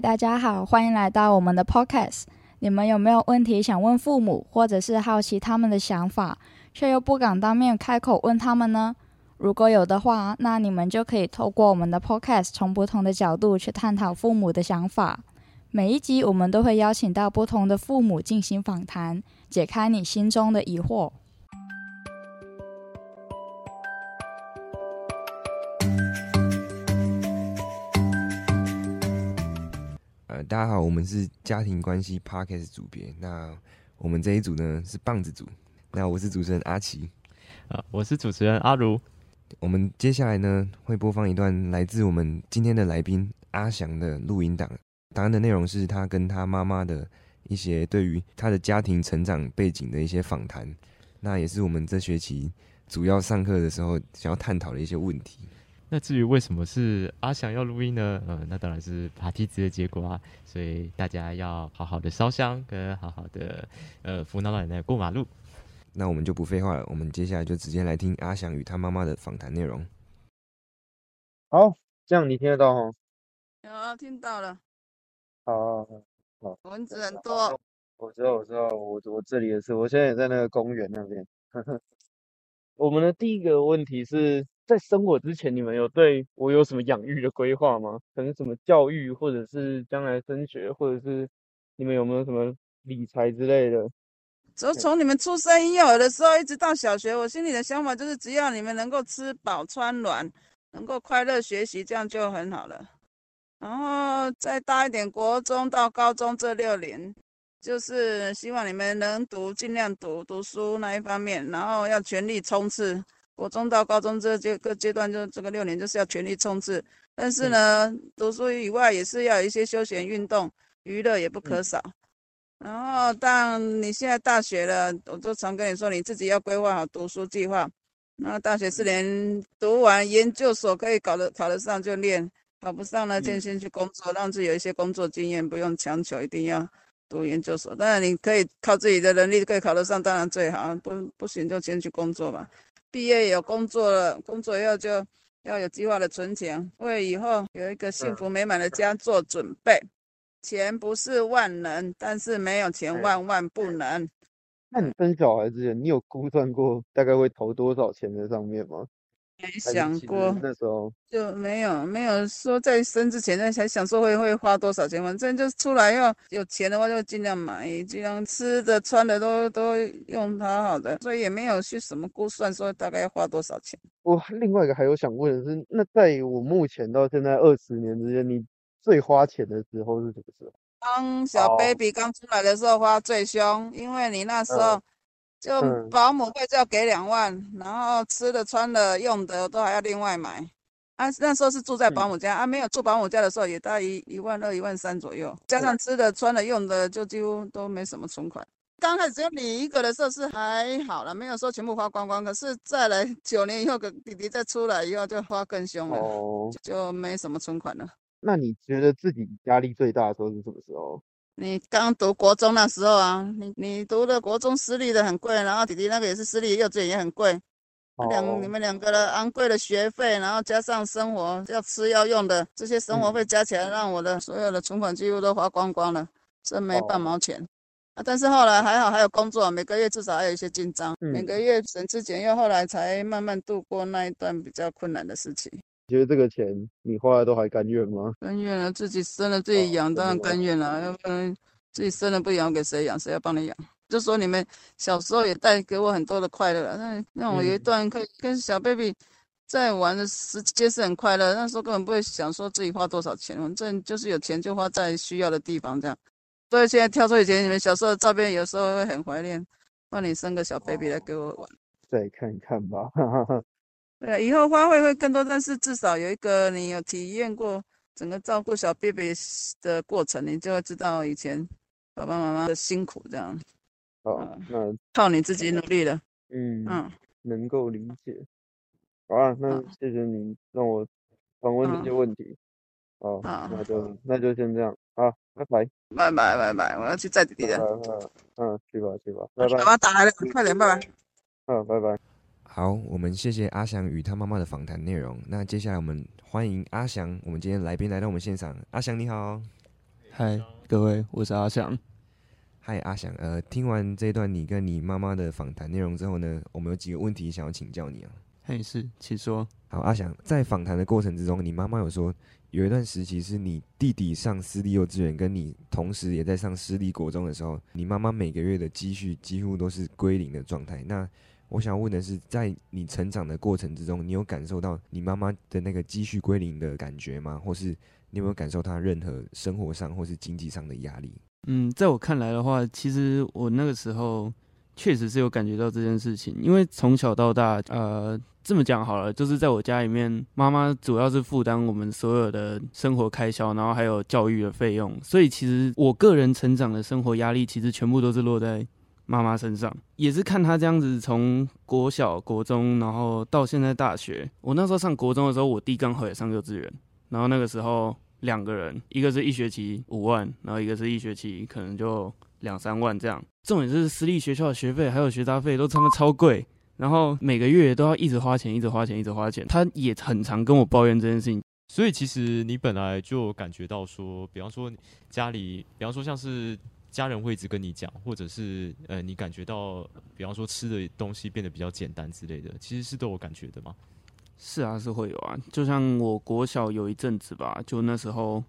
大家好，欢迎来到我们的 Podcast。你们有没有问题想问父母，或者是好奇他们的想法，却又不敢当面开口问他们呢？如果有的话，那你们就可以透过我们的 Podcast，从不同的角度去探讨父母的想法。每一集我们都会邀请到不同的父母进行访谈，解开你心中的疑惑。大家好，我们是家庭关系 Podcast 组别。那我们这一组呢是棒子组。那我是主持人阿奇，啊，我是主持人阿如。我们接下来呢会播放一段来自我们今天的来宾阿翔的录音档。档案的内容是他跟他妈妈的一些对于他的家庭成长背景的一些访谈。那也是我们这学期主要上课的时候想要探讨的一些问题。那至于为什么是阿翔要录音呢？呃，那当然是爬梯子的结果啊，所以大家要好好的烧香，跟好好的呃扶老奶奶过马路。那我们就不废话了，我们接下来就直接来听阿翔与他妈妈的访谈内容。好，这样你听得到哈？有听到了。好，好，蚊子很多。我知道，我知道，我我这里也是，我现在也在那个公园那边。我们的第一个问题是。在生我之前，你们有对我有什么养育的规划吗？可能什么教育，或者是将来升学，或者是你们有没有什么理财之类的？从从你们出生婴幼儿的时候，一直到小学，我心里的想法就是，只要你们能够吃饱穿暖，能够快乐学习，这样就很好了。然后再大一点，国中到高中这六年，就是希望你们能读，尽量读读书那一方面，然后要全力冲刺。国中到高中这这个阶段，就这个六年就是要全力冲刺。但是呢，读书以外也是要有一些休闲运动、娱乐也不可少。然后，但你现在大学了，我就常跟你说，你自己要规划好读书计划。那大学四年读完，研究所可以考得考得上就练，考不上呢，就先去工作，让自己有一些工作经验，不用强求一定要读研究所。当然，你可以靠自己的能力可以考得上，当然最好。不不行就先去工作吧。毕业有工作了，工作以后就要有计划的存钱，为以后有一个幸福美满的家做准备。钱不是万能，但是没有钱万万不能。那你生小孩之前，你有估算过大概会投多少钱在上面吗？没想过，那时候就没有没有说在生之前呢，才想说会会花多少钱，反正就出来要有钱的话就尽量买，尽量吃的穿的都都用它好的，所以也没有去什么估算说大概要花多少钱。我另外一个还有想问的是，那在我目前到现在二十年之间，你最花钱的时候是什么时候？当小 baby 刚出来的时候花最凶，因为你那时候。就保姆费就要给两万，然后吃的、穿的、用的都还要另外买。啊，那时候是住在保姆家啊，没有住保姆家的时候也大概一一万二、一万三左右，加上吃的、穿的、用的，就几乎都没什么存款。刚开始只有你一个的时候是还好了，没有说全部花光光。可是再来九年以后，个弟弟再出来以后就花更凶了，哦就没什么存款了。那你觉得自己压力最大的时候是什么时候？你刚读国中那时候啊，你你读的国中私立的很贵，然后弟弟那个也是私立幼稚园也很贵，两你们两个的昂贵的学费，然后加上生活要吃要用的这些生活费加起来，让我的所有的存款几乎都花光光了，真没半毛钱啊！但是后来还好还有工作，每个月至少还有一些进账，每个月省吃俭用，后来才慢慢度过那一段比较困难的事情。觉得这个钱你花的都还甘愿吗？甘愿了，自己生了自己养，当然甘愿了。要不然自己生了不养，给谁养？谁要帮你养？就说你们小时候也带给我很多的快乐，那让我有一段可以跟小 baby 在玩的时间是很快乐。那时候根本不会想说自己花多少钱，反正就是有钱就花在需要的地方这样。所以现在跳出以前你们小时候的照片，有时候会很怀念，帮你生个小 baby 来给我玩。再看看吧。对，以后花费会更多，但是至少有一个你有体验过整个照顾小 baby 的过程，你就会知道以前爸爸妈妈的辛苦这样。好，那靠你自己努力了。嗯嗯，能够理解。好啊，那谢谢你让我访问这些问题。好，那就那就先这样。好，拜拜。拜拜拜拜，我要去载弟弟了。嗯，去吧去吧，拜拜。爸爸打来了，快点，拜拜。嗯，拜拜。好，我们谢谢阿翔与他妈妈的访谈内容。那接下来我们欢迎阿翔，我们今天来宾来到我们现场。阿翔你好，嗨，各位，我是阿翔。嗨，阿翔，呃，听完这段你跟你妈妈的访谈内容之后呢，我们有几个问题想要请教你啊。嘿，是，请说。好，阿翔，在访谈的过程之中，你妈妈有说有一段时期是你弟弟上私立幼稚园，跟你同时也在上私立国中的时候，你妈妈每个月的积蓄几乎都是归零的状态。那我想问的是，在你成长的过程之中，你有感受到你妈妈的那个积蓄归零的感觉吗？或是你有没有感受她任何生活上或是经济上的压力？嗯，在我看来的话，其实我那个时候确实是有感觉到这件事情，因为从小到大，呃，这么讲好了，就是在我家里面，妈妈主要是负担我们所有的生活开销，然后还有教育的费用，所以其实我个人成长的生活压力，其实全部都是落在。妈妈身上也是看他这样子，从国小、国中，然后到现在大学。我那时候上国中的时候，我弟刚好也上幼稚园，然后那个时候两个人，一个是一学期五万，然后一个是一学期可能就两三万这样。重点是私立学校的学费还有学杂费都他妈超贵，然后每个月都要一直花钱，一直花钱，一直花钱。他也很常跟我抱怨这件事情。所以其实你本来就感觉到说，比方说家里，比方说像是。家人会一直跟你讲，或者是呃，你感觉到，比方说吃的东西变得比较简单之类的，其实是都有感觉的吗？是啊，是会有啊。就像我国小有一阵子吧，就那时候，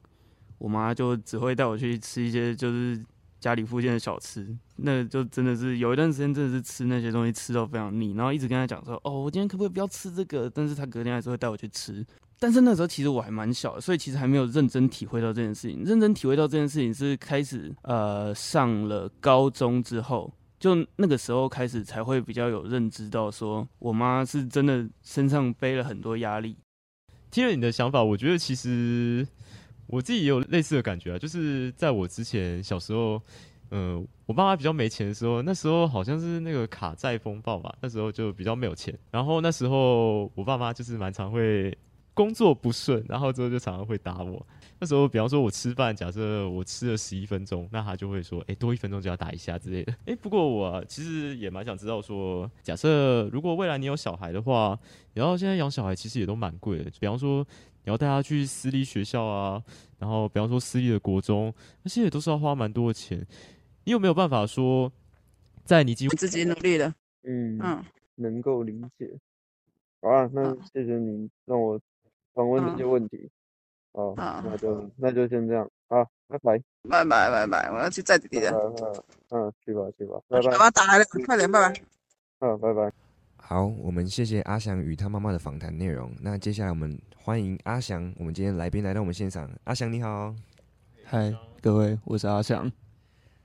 我妈就只会带我去吃一些就是家里附近的小吃，那就真的是有一段时间真的是吃那些东西吃到非常腻，然后一直跟她讲说，哦，我今天可不可以不要吃这个？但是她隔天还是会带我去吃。但是那时候其实我还蛮小的，所以其实还没有认真体会到这件事情。认真体会到这件事情是开始呃上了高中之后，就那个时候开始才会比较有认知到，说我妈是真的身上背了很多压力。听了你的想法，我觉得其实我自己也有类似的感觉啊，就是在我之前小时候，嗯，我爸妈比较没钱的时候，那时候好像是那个卡债风暴吧，那时候就比较没有钱。然后那时候我爸妈就是蛮常会。工作不顺，然后之后就常常会打我。那时候，比方说我吃饭，假设我吃了十一分钟，那他就会说：“哎，多一分钟就要打一下之类的。”哎，不过我其实也蛮想知道说，假设如果未来你有小孩的话，然后现在养小孩其实也都蛮贵的。比方说你要带他去私立学校啊，然后比方说私立的国中，那些也都是要花蛮多的钱。你有没有办法说，在你几乎自己努力的，嗯嗯，能够理解。好啊，那谢谢你让我。访问这些问题，哦，那就那就先这样，好，拜拜，拜拜拜拜，我要去载弟弟了，嗯，去吧去吧，拜拜，妈妈打来了，快点，拜拜，嗯，拜拜，好，我们谢谢阿翔与他妈妈的访谈内容，那接下来我们欢迎阿翔，我们今天来宾来到我们现场，阿翔你好，嗨，各位，我是阿翔，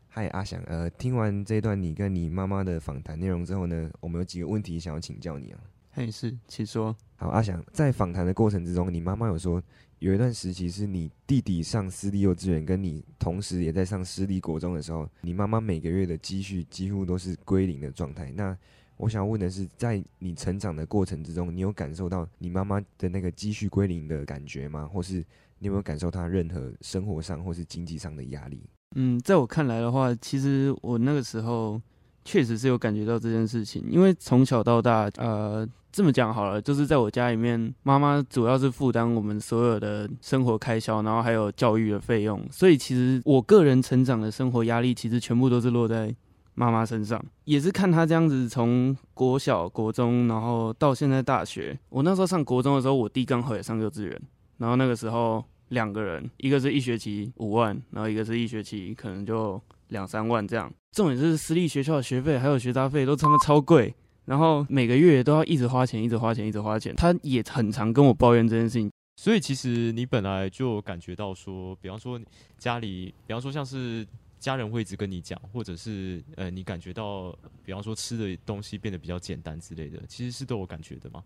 嗨，阿翔，呃，听完这段你跟你妈妈的访谈内容之后呢，我们有几个问题想要请教你啊。嘿，是，请说。好，阿翔，在访谈的过程之中，你妈妈有说有一段时期是你弟弟上私立幼稚园，跟你同时也在上私立国中的时候，你妈妈每个月的积蓄几乎都是归零的状态。那我想问的是，在你成长的过程之中，你有感受到你妈妈的那个积蓄归零的感觉吗？或是你有没有感受她任何生活上或是经济上的压力？嗯，在我看来的话，其实我那个时候确实是有感觉到这件事情，因为从小到大，呃。这么讲好了，就是在我家里面，妈妈主要是负担我们所有的生活开销，然后还有教育的费用，所以其实我个人成长的生活压力，其实全部都是落在妈妈身上。也是看她这样子，从国小、国中，然后到现在大学。我那时候上国中的时候，我弟刚好也上幼稚园，然后那个时候两个人，一个是一学期五万，然后一个是一学期可能就两三万这样。重点是私立学校的学费还有学杂费都他妈超贵。然后每个月都要一直花钱，一直花钱，一直花钱。他也很常跟我抱怨这件事情。所以其实你本来就感觉到说，比方说家里，比方说像是家人会一直跟你讲，或者是呃，你感觉到，比方说吃的东西变得比较简单之类的，其实是都有感觉的吗？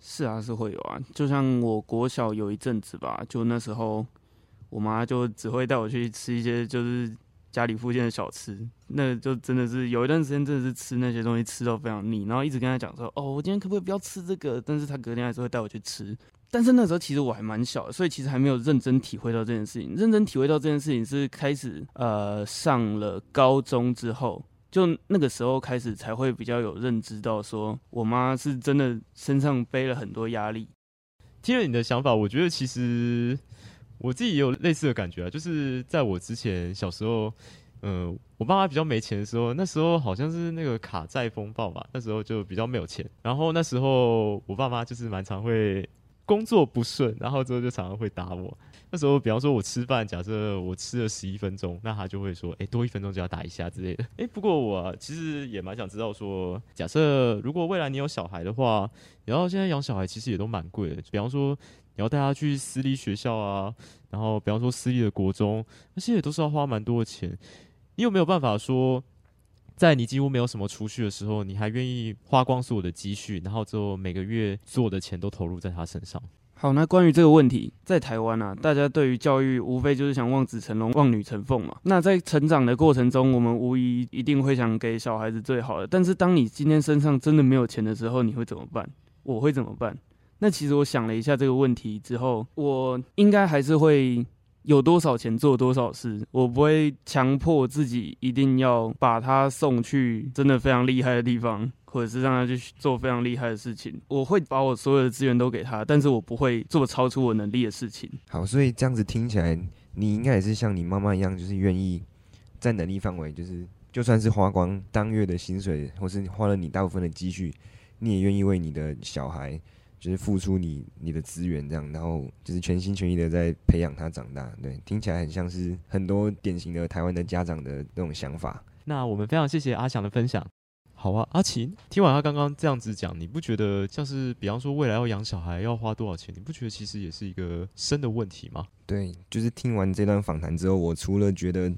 是啊，是会有啊。就像我国小有一阵子吧，就那时候我妈就只会带我去吃一些就是。家里附近的小吃，那就真的是有一段时间真的是吃那些东西吃到非常腻，然后一直跟他讲说，哦，我今天可不可以不要吃这个？但是他隔天还是会带我去吃。但是那时候其实我还蛮小的，所以其实还没有认真体会到这件事情。认真体会到这件事情是开始呃上了高中之后，就那个时候开始才会比较有认知到，说我妈是真的身上背了很多压力。听了你的想法，我觉得其实。我自己也有类似的感觉啊，就是在我之前小时候，嗯，我爸妈比较没钱的时候，那时候好像是那个卡债风暴吧，那时候就比较没有钱。然后那时候我爸妈就是蛮常会工作不顺，然后之后就常常会打我。那时候，比方说我吃饭，假设我吃了十一分钟，那他就会说，哎，多一分钟就要打一下之类的。哎，不过我其实也蛮想知道说，假设如果未来你有小孩的话，然后现在养小孩其实也都蛮贵的，比方说。你要带他去私立学校啊，然后比方说私立的国中，那些也都是要花蛮多的钱。你有没有办法说，在你几乎没有什么储蓄的时候，你还愿意花光所有的积蓄，然后之后每个月所有的钱都投入在他身上？好，那关于这个问题，在台湾啊，大家对于教育无非就是想望子成龙、望女成凤嘛。那在成长的过程中，我们无疑一定会想给小孩子最好的。但是当你今天身上真的没有钱的时候，你会怎么办？我会怎么办？那其实我想了一下这个问题之后，我应该还是会有多少钱做多少事，我不会强迫自己一定要把他送去真的非常厉害的地方，或者是让他去做非常厉害的事情。我会把我所有的资源都给他，但是我不会做超出我能力的事情。好，所以这样子听起来，你应该也是像你妈妈一样，就是愿意在能力范围，就是就算是花光当月的薪水，或是花了你大部分的积蓄，你也愿意为你的小孩。就是付出你你的资源这样，然后就是全心全意的在培养他长大。对，听起来很像是很多典型的台湾的家长的那种想法。那我们非常谢谢阿翔的分享。好啊，阿琴，听完他刚刚这样子讲，你不觉得像是比方说未来要养小孩要花多少钱？你不觉得其实也是一个深的问题吗？对，就是听完这段访谈之后，我除了觉得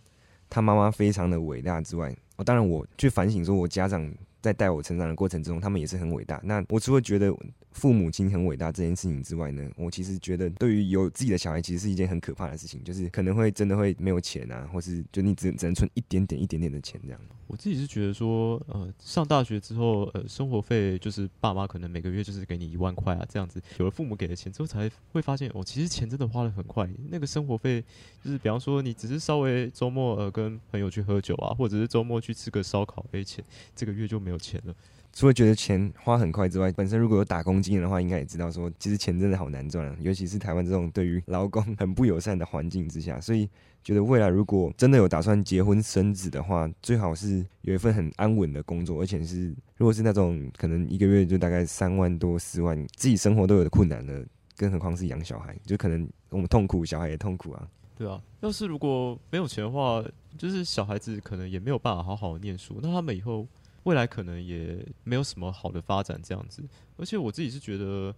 他妈妈非常的伟大之外，哦当然我去反省说，我家长在带我成长的过程中，他们也是很伟大。那我除了觉得。父母亲很伟大这件事情之外呢，我其实觉得对于有自己的小孩，其实是一件很可怕的事情，就是可能会真的会没有钱啊，或是就你只只能存一点点、一点点的钱这样。我自己是觉得说，呃，上大学之后，呃，生活费就是爸妈可能每个月就是给你一万块啊，这样子。有了父母给的钱之后，才会发现，哦，其实钱真的花的很快。那个生活费就是比方说，你只是稍微周末呃跟朋友去喝酒啊，或者是周末去吃个烧烤，哎，钱这个月就没有钱了。除了觉得钱花很快之外，本身如果有打工经验的话，应该也知道说，其实钱真的好难赚，尤其是台湾这种对于劳工很不友善的环境之下。所以觉得未来如果真的有打算结婚生子的话，最好是有一份很安稳的工作，而且是如果是那种可能一个月就大概三万多四万，自己生活都有的困难的，更何况是养小孩，就可能我们痛苦，小孩也痛苦啊。对啊，要是如果没有钱的话，就是小孩子可能也没有办法好好念书，那他们以后。未来可能也没有什么好的发展这样子，而且我自己是觉得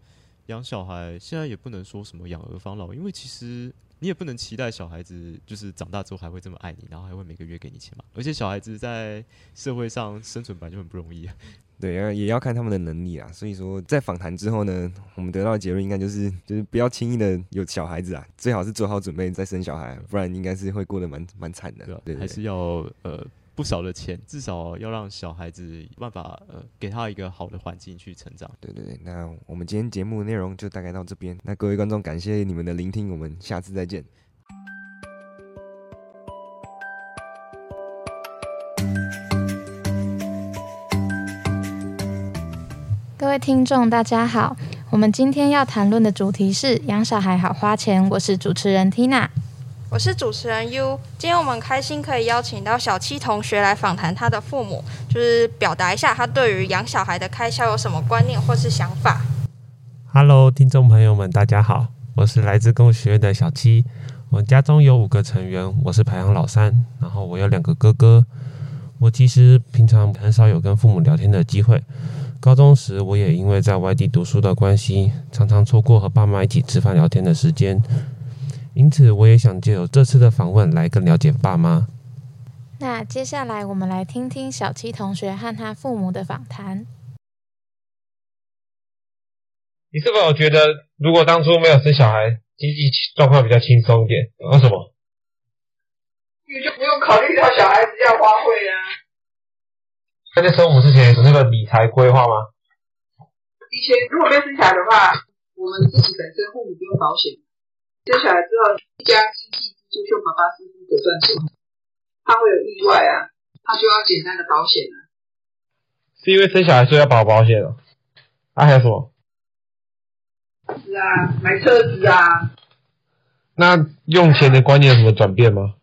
养小孩现在也不能说什么养儿防老，因为其实你也不能期待小孩子就是长大之后还会这么爱你，然后还会每个月给你钱嘛。而且小孩子在社会上生存本来就很不容易，对，要也要看他们的能力啊。所以说在访谈之后呢，我们得到的结论应该就是就是不要轻易的有小孩子啊，最好是做好准备再生小孩，不然应该是会过得蛮蛮惨的。对，还是要呃。不少的钱，至少要让小孩子有办法呃，给他一个好的环境去成长。对对对，那我们今天节目内容就大概到这边。那各位观众，感谢你们的聆听，我们下次再见。各位听众，大家好，我们今天要谈论的主题是养小孩好花钱。我是主持人 Tina。我是主持人 U，今天我们开心可以邀请到小七同学来访谈他的父母，就是表达一下他对于养小孩的开销有什么观念或是想法。Hello，听众朋友们，大家好，我是来自工学院的小七。我家中有五个成员，我是排行老三，然后我有两个哥哥。我其实平常很少有跟父母聊天的机会，高中时我也因为在外地读书的关系，常常错过和爸妈一起吃饭聊天的时间。因此，我也想借由这次的访问来更了解爸妈。那接下来，我们来听听小七同学和他父母的访谈。你是否觉得，如果当初没有生小孩，经济状况比较轻松一点？为什么？你就不用考虑到小孩子要花费啊。那在生我之前有那个理财规划吗？以前如果没有生小孩的话，我们自己本身父母不用保险。生小孩之后，一家经济支出就爸爸是负责赚钱，他会有意外啊，他就要简单的保险啊。是因为生小孩所以要保保险哦？啊，还有什么？是啊，买车子啊。那用钱的观念有什么转变吗？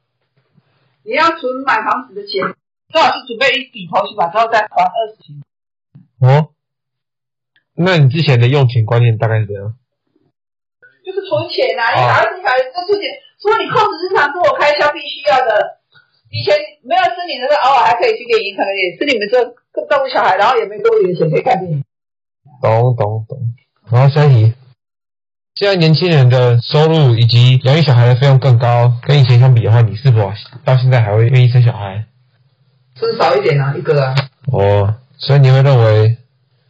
你要存买房子的钱，最好是准备一笔头期款，之后再还二十期。哦，那你之前的用钱观念大概是怎样？就是存钱啊，你打算小孩子存钱，除了你控制日常生活开销必须要的，以前没有生你的时候，偶尔还可以去电影看个电影，是你们这照顾小孩，然后也没多余的钱可以看电影。懂懂懂。然后下一题，现在年轻人的收入以及养育小孩的费用更高，跟以前相比的话，你是否到现在还会愿意生小孩？生少一点啊，一个啊，哦，所以你会认为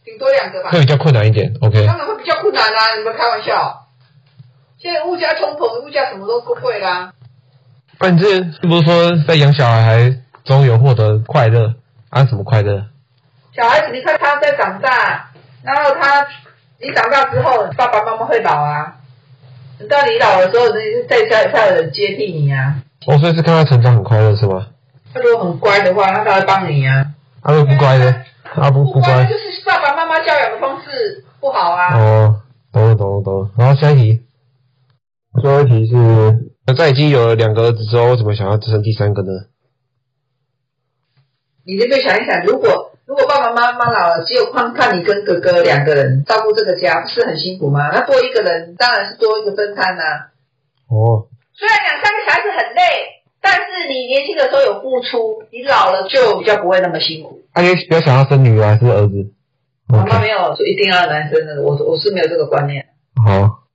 顶多两个吧。会比较困难一点？OK，当然会比较困难啊，你们开玩笑。现在物价通膨，物价什么都不贵啦。那你这是不是说在养小孩中有获得快乐？啊，什么快乐？小孩子，你看他在长大，然后他你长大之后，爸爸妈妈会老啊。等到你老的时候，你在家里才有人接替你啊。哦，所以是看他成长很快乐是吗？他如果很乖的话，那他会帮你啊。他如果不乖的，他不不乖，就是爸爸妈妈教养的方式不好啊。哦，懂了懂了懂了。然后下一题，最后一题是，在已经有了两个儿子之后，为什么想要生第三个呢？你这边想一想，如果如果爸爸妈妈老了，只有看看你跟哥哥两个人照顾这个家，不是很辛苦吗？那多一个人当然是多一个分摊呐、哦，虽然两三个小孩子很累，但是你年轻的时候有付出，你老了就比较不会那么辛苦。啊，你比较想要生女儿还是儿子？妈妈没有说一定要男生的，我我是没有这个观念。好，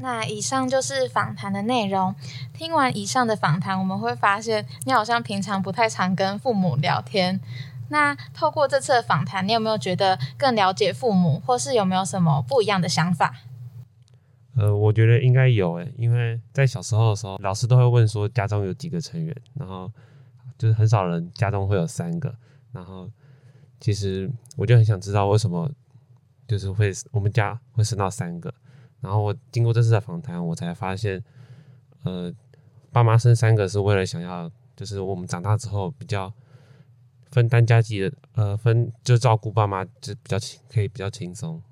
那以上就是访谈的内容。听完以上的访谈，我们会发现你好像平常不太常跟父母聊天。那透过这次的访谈，你有没有觉得更了解父母，或是有没有什么不一样的想法？呃，我觉得应该有诶，因为在小时候的时候，老师都会问说家中有几个成员，然后就是很少人家中会有三个，然后其实我就很想知道为什么就是会我们家会生到三个，然后我经过这次的访谈，我才发现，呃，爸妈生三个是为了想要，就是我们长大之后比较分担家计的，呃，分就照顾爸妈就比较轻，可以比较轻松。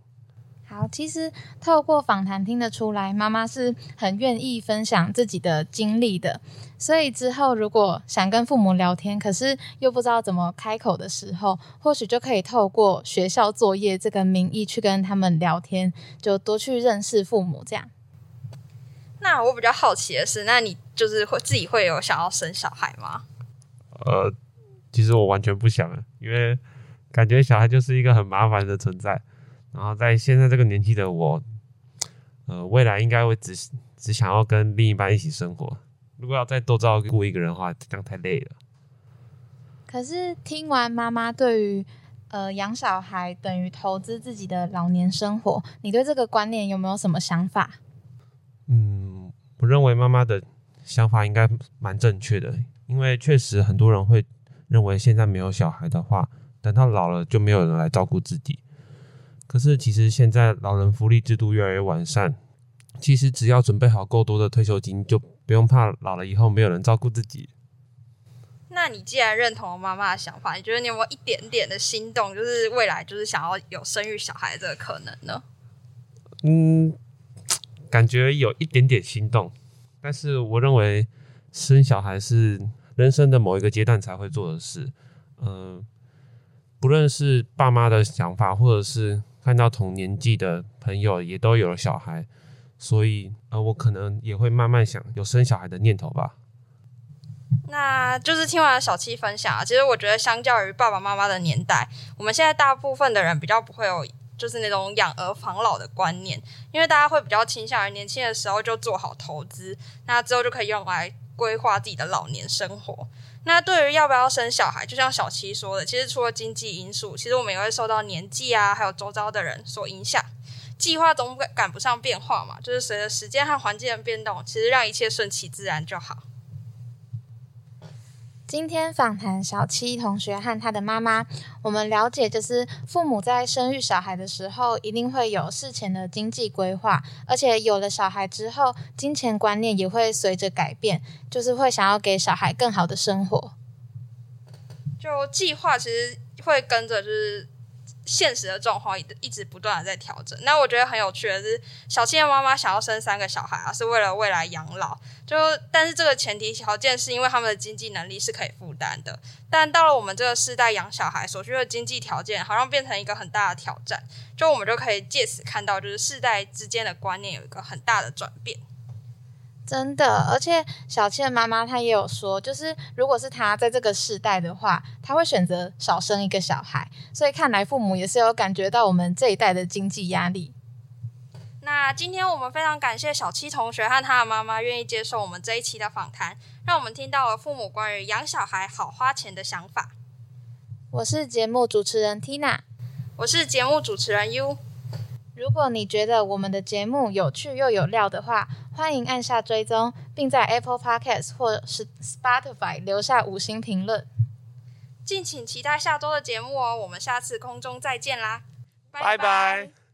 好，其实透过访谈听得出来，妈妈是很愿意分享自己的经历的。所以之后如果想跟父母聊天，可是又不知道怎么开口的时候，或许就可以透过学校作业这个名义去跟他们聊天，就多去认识父母。这样。那我比较好奇的是，那你就是会自己会有想要生小孩吗？呃，其实我完全不想，因为感觉小孩就是一个很麻烦的存在。然后在现在这个年纪的我，呃，未来应该会只只想要跟另一半一起生活。如果要再多照顾一个人的话，这样太累了。可是听完妈妈对于呃养小孩等于投资自己的老年生活，你对这个观念有没有什么想法？嗯，我认为妈妈的想法应该蛮正确的，因为确实很多人会认为现在没有小孩的话，等到老了就没有人来照顾自己。可是其实现在老人福利制度越来越完善，其实只要准备好够多的退休金，就不用怕老了以后没有人照顾自己。那你既然认同妈妈的想法，你觉得你有没有一点点的心动，就是未来就是想要有生育小孩这个可能呢？嗯，感觉有一点点心动，但是我认为生小孩是人生的某一个阶段才会做的事。嗯、不论是爸妈的想法，或者是看到同年纪的朋友也都有了小孩，所以呃，我可能也会慢慢想有生小孩的念头吧。那就是听完小七分享啊，其实我觉得相较于爸爸妈妈的年代，我们现在大部分的人比较不会有就是那种养儿防老的观念，因为大家会比较倾向于年轻的时候就做好投资，那之后就可以用来规划自己的老年生活。那对于要不要生小孩，就像小七说的，其实除了经济因素，其实我们也会受到年纪啊，还有周遭的人所影响。计划总赶不上变化嘛，就是随着时间和环境的变动，其实让一切顺其自然就好。今天访谈小七同学和他的妈妈，我们了解就是父母在生育小孩的时候，一定会有事前的经济规划，而且有了小孩之后，金钱观念也会随着改变，就是会想要给小孩更好的生活。就计划其实会跟着就是现实的状况一直不断的在调整。那我觉得很有趣的是，小七的妈妈想要生三个小孩啊，是为了未来养老。就但是这个前提条件是因为他们的经济能力是可以负担的。但到了我们这个世代养小孩所需的经济条件，好像变成一个很大的挑战。就我们就可以借此看到，就是世代之间的观念有一个很大的转变。真的，而且小七的妈妈她也有说，就是如果是她在这个世代的话，她会选择少生一个小孩。所以看来父母也是有感觉到我们这一代的经济压力。那今天我们非常感谢小七同学和他的妈妈愿意接受我们这一期的访谈，让我们听到了父母关于养小孩好花钱的想法。我是节目主持人 Tina，我是节目主持人 U。如果你觉得我们的节目有趣又有料的话，欢迎按下追踪，并在 Apple Podcast 或是 Spotify 留下五星评论。敬请期待下周的节目哦！我们下次空中再见啦，拜拜。